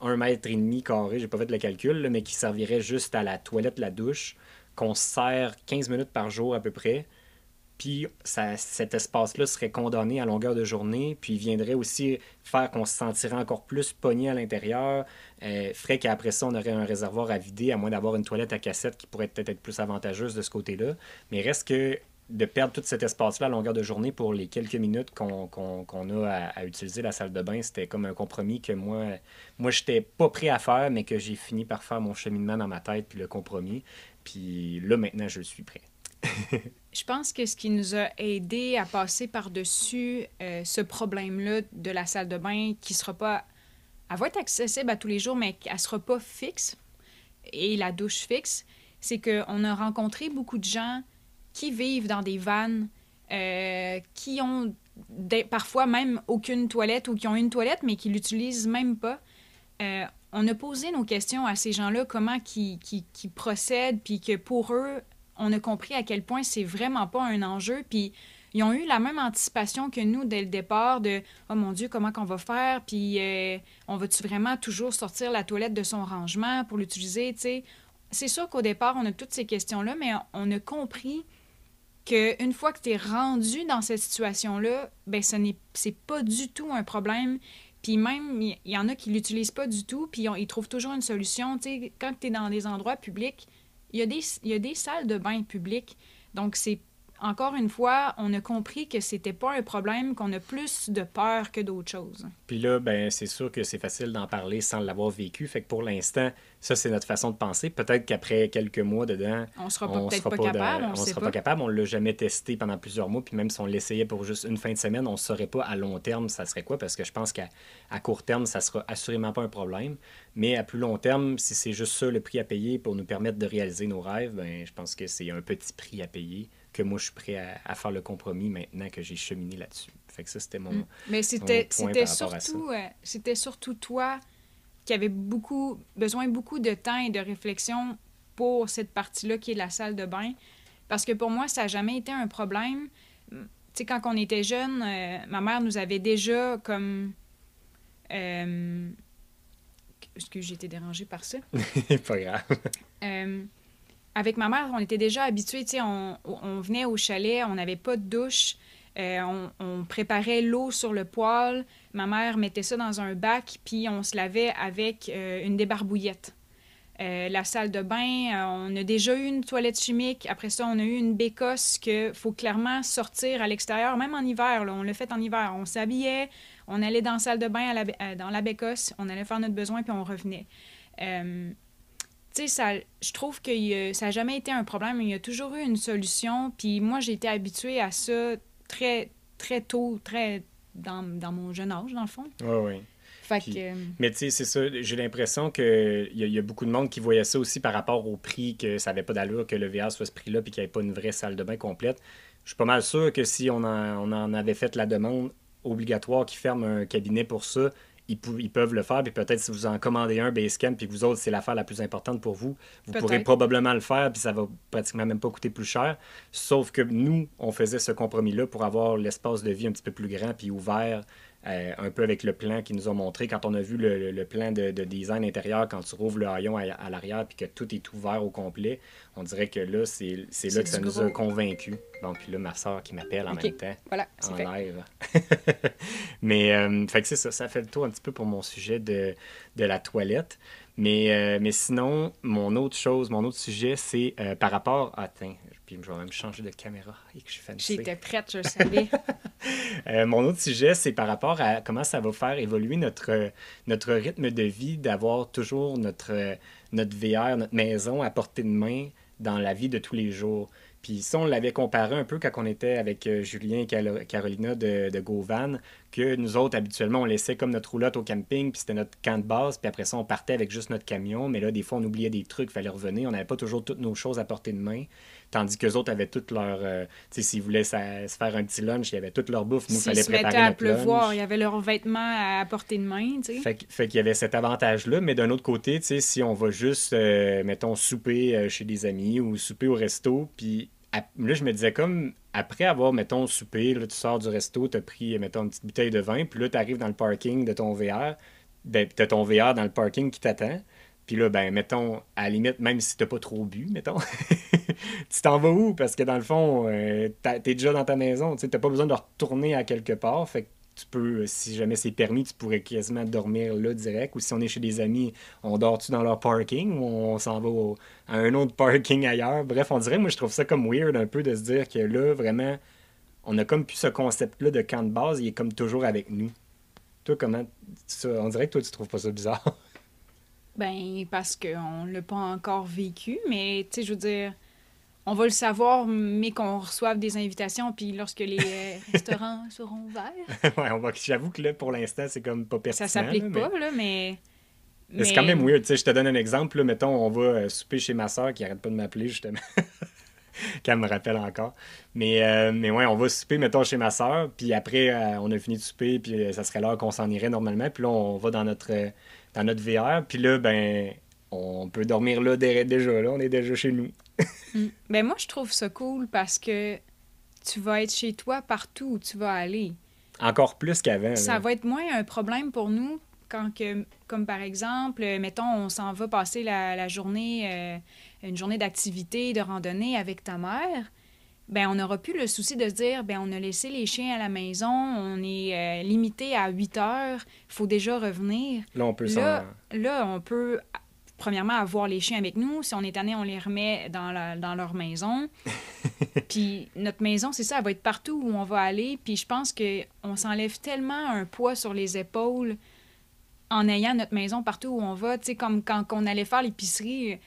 un mètre et demi carré, j'ai pas fait le calcul, mais qui servirait juste à la toilette, la douche, qu'on sert 15 minutes par jour à peu près. Puis cet espace-là serait condamné à longueur de journée, puis viendrait aussi faire qu'on se sentirait encore plus pogné à l'intérieur, euh, ferait qu'après ça, on aurait un réservoir à vider, à moins d'avoir une toilette à cassette qui pourrait peut-être être plus avantageuse de ce côté-là. Mais reste que de perdre tout cet espace-là à longueur de journée pour les quelques minutes qu'on a à, utiliser la salle de bain, c'était comme un compromis que moi, moi j'étais pas prêt à faire, mais que j'ai fini par faire mon cheminement dans ma tête, puis le compromis. Puis là, maintenant, je suis prêt.
je pense que ce qui nous a aidé à passer par-dessus euh, ce problème-là de la salle de bain, qui sera pas... Elle va être accessible à tous les jours, mais elle sera pas fixe, et la douche fixe, c'est qu'on a rencontré beaucoup de gens qui vivent dans des vannes, euh, qui ont parfois même aucune toilette ou qui ont une toilette mais qui l'utilisent même pas. Euh, on a posé nos questions à ces gens-là, comment qui, procèdent, puis que pour eux, on a compris à quel point c'est vraiment pas un enjeu, puis ils ont eu la même anticipation que nous dès le départ de oh mon Dieu comment qu'on va faire, puis euh, on va-tu vraiment toujours sortir la toilette de son rangement pour l'utiliser? C'est sûr qu'au départ on a toutes ces questions-là, mais on a compris qu'une fois que tu es rendu dans cette situation-là, ben ce n'est c'est pas du tout un problème. Puis même, il y, en a qui l'utilisent pas du tout, puis ils trouvent toujours une solution. sais, quand tu es dans des endroits publics, il y, a des, y a des salles de bain publiques. Donc, c'est encore une fois, on a compris que c'était pas un problème, qu'on a plus de peur que d'autres choses.
Puis là, ben, c'est sûr que c'est facile d'en parler sans l'avoir vécu. Fait que pour l'instant, ça, c'est notre façon de penser. Peut-être qu'après quelques mois dedans,
on sera peut-être pas, capable. on,
sera pas. capable. On l'a jamais testé pendant plusieurs mois. Puis même si on l'essayait pour juste une fin de semaine, on ne saurait pas à long terme ça serait quoi. Parce que je pense qu'à court terme, ça sera assurément pas un problème. Mais à plus long terme, si c'est juste ça le prix à payer pour nous permettre de réaliser nos rêves, ben, je pense que c'est un petit prix à payer que moi, je suis prêt à, faire le compromis maintenant que j'ai cheminé là-dessus. Fait que ça, c'était mon. Mm.
Mais c'était, surtout, euh, c'était surtout toi qui avait beaucoup, besoin beaucoup de temps et de réflexion pour cette partie-là qui est la salle de bain. Parce que pour moi, ça n'a jamais été un problème. Tu sais, quand on était jeune, euh, ma mère nous avait déjà comme. Euh, Est-ce que j'ai été dérangée par ça?
pas grave.
Euh, avec ma mère, on était déjà habitués, tu sais, on, venait au chalet, on n'avait pas de douche, euh, on, préparait l'eau sur le poêle, ma mère mettait ça dans un bac, puis on se lavait avec euh, une débarbouillette. Euh, la salle de bain, on a déjà eu une toilette chimique. Après ça, on a eu une bécosse qu'il faut clairement sortir à l'extérieur, même en hiver. On l'a fait en hiver. On s'habillait, on allait dans la salle de bain, dans la bécosse, on allait faire notre besoin, puis on revenait. Tu sais, ça, je trouve que ça n'a jamais été un problème. Il y a toujours eu une solution. Puis moi, j'ai été habituée à ça très, très tôt, très dans, dans mon jeune âge, dans le fond.
Oui, oui.
Fait
Puis-
que... euh,
Mais tu sais, c'est ça, j'ai l'impression qu'il y, y a beaucoup de monde qui voyait ça aussi par rapport au prix, que ça n'avait pas d'allure que le VR soit ce prix-là, puis qu'il n'y avait pas une vraie salle de bain complète. Je suis pas mal sûr que si on en, on en avait fait la demande obligatoire qui ferme un cabinet pour ça, ils, peuvent le faire, puis peut-être si vous en commandez un Basecamp, puis que vous autres, c'est l'affaire la plus importante pour vous, vous pourrez probablement le faire, puis ça va pratiquement même pas coûter plus cher. Sauf que nous, on faisait ce compromis-là pour avoir l'espace de vie un petit peu plus grand, puis ouvert, euh, un peu avec le plan qu'ils nous ont montré. Quand on a vu le, plan de, de design intérieur, quand tu rouvres le haillon à, à l'arrière, puis que tout est ouvert au complet, on dirait que là, c'est là que ça nous
gros.
a convaincus. Bon, puis là, ma soeur qui m'appelle en même temps
Voilà,
en
fait.
live. mais euh, fait que c'est ça, ça fait le tour un petit peu pour mon sujet de, de la toilette. Mais, euh, mais sinon, mon autre chose, mon autre sujet, c'est euh, par rapport. Attends, puis je vais même changer de caméra. Et que je suis.
J'étais prête, je savais.
Euh, mon autre sujet, c'est par rapport à comment ça va faire évoluer notre, notre rythme de vie, d'avoir toujours notre, notre VR, notre maison à portée de main dans la vie de tous les jours. Puis ça, on l'avait comparé un peu quand on était avec euh, Julien et Carolina de, de Govan, que nous autres, habituellement, on laissait comme notre roulotte au camping, puis c'était notre camp de base, puis après ça, on partait avec juste notre camion. Mais là, des fois, on oubliait des trucs, il fallait revenir. On n'avait pas toujours toutes nos choses à portée de main. Tandis qu'eux autres avaient toutes leur... euh, tu sais, s'ils voulaient sa- se faire un petit lunch, il y avait toute leur bouffe. Nous, il fallait
se
préparer
à
notre
pleuvoir,
lunch.
il y avait leurs vêtements à portée de main, tu sais.
Fait, qu'il y avait cet avantage-là, mais d'un autre côté, tu sais, si on va juste, euh, mettons, souper euh, chez des amis ou souper au resto, puis là, je me disais comme, après avoir, mettons, soupé, là, tu sors du resto, tu as pris, mettons, une petite bouteille de vin, puis là, tu arrives dans le parking de ton VR, ben, tu as ton VR dans le parking qui t'attend, puis là, ben, mettons, à la limite, même si t'as pas trop bu, mettons, tu t'en vas où? Parce que dans le fond, euh, t'es déjà dans ta maison, tu t'as pas besoin de retourner à quelque part, fait que tu peux, si jamais c'est permis, tu pourrais quasiment dormir là direct. Ou si on est chez des amis, on dort-tu dans leur parking ou on s'en va à un autre parking ailleurs? Bref, on dirait, moi, je trouve ça comme weird un peu de se dire que là, vraiment, on a comme plus ce concept-là de camp de base, il est comme toujours avec nous. Toi, comment. ça- on dirait que toi, tu trouves pas ça bizarre?
Ben, parce qu'on l'a pas encore vécu, mais tu sais, je veux dire, on va le savoir, mais qu'on reçoive des invitations, puis lorsque les euh, restaurants seront ouverts,
ouais, on va, j'avoue que là, pour l'instant, c'est comme pas pertinent.
ça s'applique
là, mais-
pas, là, mais.
Mais C'est quand même weird, tu sais, je te donne un exemple, là, mettons, on va euh, souper chez ma soeur qui arrête pas de m'appeler, justement, qu'elle me rappelle encore. Mais, euh, mais ouais, on va souper, mettons, chez ma soeur, puis après, euh, on a fini de souper, puis ça serait l'heure qu'on s'en irait normalement, puis là, on va dans notre, dans notre VR, puis là, ben, on peut dormir là dé- déjà, là, on est déjà chez nous.
Mm. Ben, moi, je trouve ça cool parce que tu vas être chez toi partout où tu vas aller.
Encore plus qu'avant.
Ça
là.
va être moins un problème pour nous quand que, comme par exemple, mettons, on s'en va passer la, la journée, euh, une journée d'activité, de randonnée avec ta mère. Ben, on n'aura plus le souci de se dire, ben, on a laissé les chiens à la maison, on est euh, limité à 8 heures, il faut déjà revenir.
Là, on peut.
Là, là, on peut, premièrement, avoir les chiens avec nous. Si on est tanné, on les remet dans, la- dans leur maison. puis notre maison, c'est ça, elle va être partout où on va aller. Puis je pense qu'on s'enlève tellement un poids sur les épaules en ayant notre maison partout où on va. Tu sais, comme quand on allait faire l'épicerie,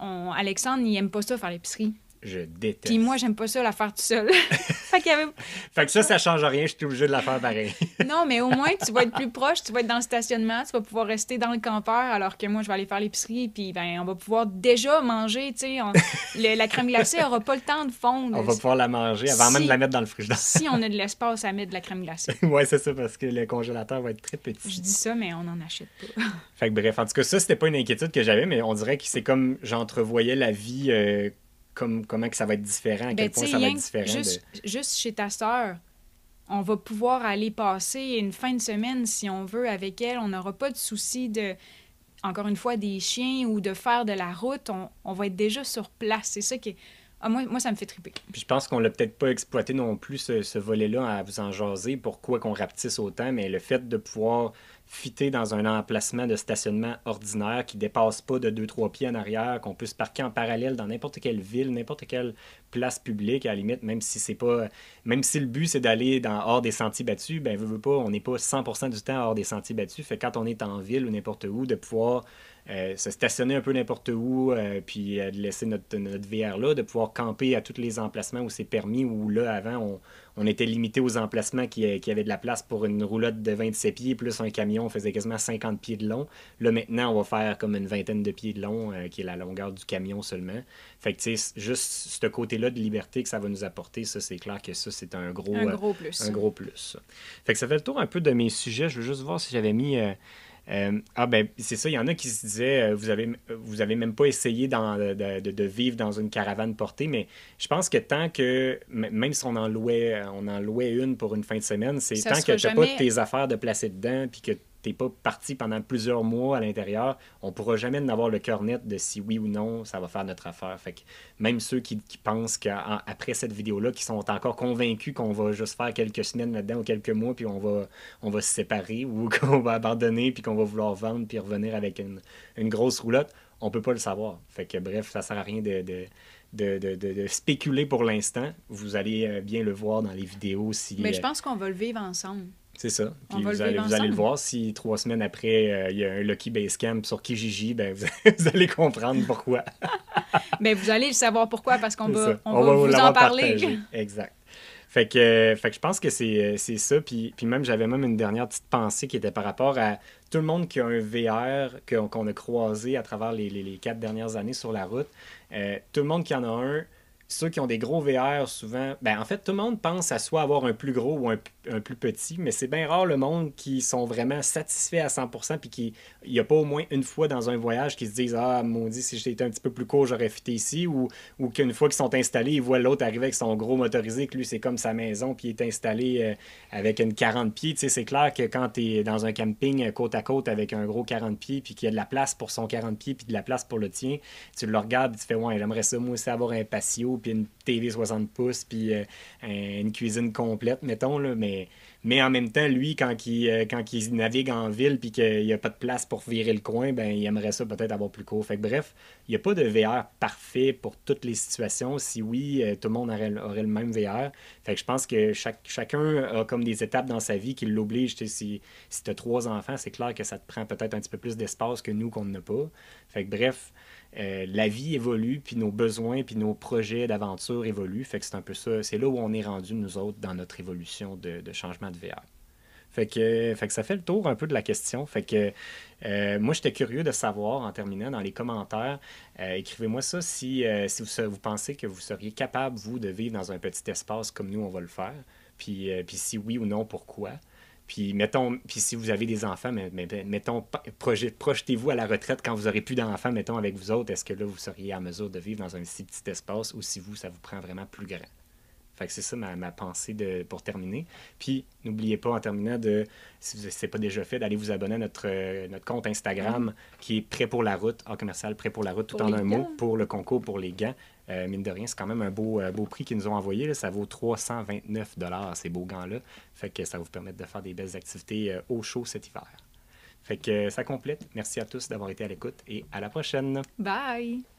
on... Alexandre, il aime pas ça faire l'épicerie.
Je déteste.
Puis moi, j'aime pas ça la faire tout seul. fait avait
que ça, ça change rien, je suis obligé de la faire pareil.
Non, mais au moins, tu vas être plus proche, tu vas être dans le stationnement, tu vas pouvoir rester dans le campeur, alors que moi, je vais aller faire l'épicerie, puis ben, on va pouvoir déjà manger, tu sais. on- la crème glacée aura pas le temps de fondre.
on va pouvoir la manger avant même de la mettre dans le frigidaire.
Si on a de l'espace à mettre de la crème glacée.
ouais, c'est ça, parce que le congélateur va être très petit.
Je dis ça, mais on n'en achète pas.
Fait que bref, en tout cas, ça, c'était pas une inquiétude que j'avais, mais on dirait que c'est comme j'entrevoyais la vie, euh, comme comment que ça va être différent, à quel
tu
point
sais,
ça va
rien
être
que
différent.
juste,
de...
juste chez ta sœur, on va pouvoir aller passer une fin de semaine si on veut avec elle. On n'aura pas de souci de. encore une fois, des chiens ou de faire de la route, on, on va être déjà sur place. C'est ça qui est ah, moi, moi, ça me fait triper.
Puis je pense qu'on l'a peut-être pas exploité non plus, ce, volet-là, à vous en jaser, pourquoi qu'on rapetisse autant, mais le fait de pouvoir fitter dans un emplacement de stationnement ordinaire qui dépasse pas de 2-3 pieds en arrière, qu'on peut se parquer en parallèle dans n'importe quelle ville, n'importe quelle place publique, à la limite, même si c'est pas. Même si le but c'est d'aller dans hors des sentiers battus, ben veut, pas, on n'est pas 100% du temps hors des sentiers battus. Fait quand on est en ville ou n'importe où, de pouvoir euh, se stationner un peu n'importe où, euh, puis euh, de laisser notre, notre, VR là, de pouvoir camper à tous les emplacements où c'est permis, où là, avant, on, on était limité aux emplacements qui, qui, avaient de la place pour une roulotte de 27 pieds, plus un camion faisait quasiment 50 pieds de long. Là, maintenant, on va faire comme une vingtaine de pieds de long, qui est la longueur du camion seulement. Fait que, tu sais, juste ce côté-là de liberté que ça va nous apporter, ça, c'est clair que ça, c'est un gros,
un gros plus.
un gros plus. Fait que ça fait le tour un peu de mes sujets. Je veux juste voir si j'avais mis... Euh, ah ben c'est ça, il y en a qui se disaient, euh, vous avez, vous avez même pas essayé de, de, vivre dans une caravane portée, mais je pense que tant que, même si on en louait, on en louait une pour une fin de semaine, c'est tant que tu n'as pas tes affaires de placer dedans, puis que t'es pas parti pendant plusieurs mois à l'intérieur, on pourra jamais en avoir le cœur net de si oui ou non ça va faire notre affaire. Fait que même ceux qui, pensent qu'après cette vidéo-là, qui sont encore convaincus qu'on va juste faire quelques semaines là-dedans ou quelques mois, puis on va, on va se séparer ou qu'on va abandonner, puis qu'on va vouloir vendre, puis revenir avec une, une, grosse roulotte, on peut pas le savoir. Fait que bref, ça sert à rien de, de de, de, de, spéculer pour l'instant. Vous allez euh, bien le voir dans les vidéos. Si,
Mais je euh, pense qu'on va le vivre ensemble.
C'est ça. Puis vous, allez, vous allez, le voir. Si trois semaines après, euh, il y a un Lucky Basecamp sur Kijiji, ben, vous, allez comprendre pourquoi.
Mais ben, vous allez le savoir pourquoi, parce qu'on va, on, va, vous, en parler.
Exact. Fait que, fait que je pense que c'est ça. Puis, puis même, j'avais même une dernière petite pensée qui était par rapport à tout le monde qui a un VR qu'on a croisé à travers les, les, les, quatre dernières années sur la route. Euh, tout le monde qui en a un, ceux qui ont des gros VR, souvent, ben en fait, tout le monde pense à soit avoir un plus gros ou un, plus petit, mais c'est bien rare le monde qui sont vraiment satisfaits à 100% puis qui n'y a pas au moins une fois dans un voyage qui se disent Ah, maudit, si j'étais un petit peu plus court, j'aurais fité ici, ou, ou qu'une fois qu'ils sont installés, ils voient l'autre arriver avec son gros motorisé, que lui, c'est comme sa maison, puis il est installé euh, avec une 40 pieds. Tu sais, c'est clair que quand tu es dans un camping euh, côte à côte avec un gros 40 pieds, puis qu'il y a de la place pour son 40 pieds, puis de la place pour le tien, tu le regardes, tu fais Ouais, j'aimerais ça, moi aussi, avoir un patio, puis une TV 60 pouces, puis euh, une cuisine complète, mettons, là, mais, mais en même temps, lui, quand il, euh, quand navigue en ville, puis qu'il n'y a pas de place pour virer le coin, ben il aimerait ça peut-être avoir plus court. Fait bref, il n'y a pas de VR parfait pour toutes les situations. Si oui, euh, tout le monde aurait, aurait, le même VR. Fait que je pense que chaque, chacun a comme des étapes dans sa vie qui l'obligent. Si, si tu as trois enfants, c'est clair que ça te prend peut-être un petit peu plus d'espace que nous qu'on n'a pas. Fait que bref, euh, la vie évolue, puis nos besoins, puis nos projets d'aventure évoluent. Fait que c'est un peu ça. C'est là où on est rendu, nous autres, dans notre évolution de, changement de VR. Fait que, ça fait le tour un peu de la question. Fait que euh, moi, j'étais curieux de savoir, en terminant, dans les commentaires, euh, écrivez-moi ça si, vous, pensez que vous seriez capable, vous, de vivre dans un petit espace comme nous, on va le faire. Puis si oui ou non, pourquoi? Puis, mettons, puis si vous avez des enfants, mais, mettons, projetez-vous à la retraite quand vous aurez plus d'enfants, mettons, avec vous autres. Est-ce que là, vous seriez à mesure de vivre dans un si petit espace ou si vous, ça vous prend vraiment plus grand? Fait que c'est ça ma, pensée de, pour terminer. Puis, n'oubliez pas en terminant de, si vous ne pas déjà fait, d'aller vous abonner à notre, euh, notre compte Instagram qui est Prêt pour la route, en commercial Prêt pour la route, tout en un mot, pour le concours pour les gants. Euh, mine de rien, c'est quand même un beau, euh, prix qu'ils nous ont envoyé. Ça vaut 329 ces beaux gants-là. Fait que ça vous permettre de faire des belles activités euh, au chaud cet hiver. Fait que ça complète. Merci à tous d'avoir été à l'écoute et à la prochaine.
Bye!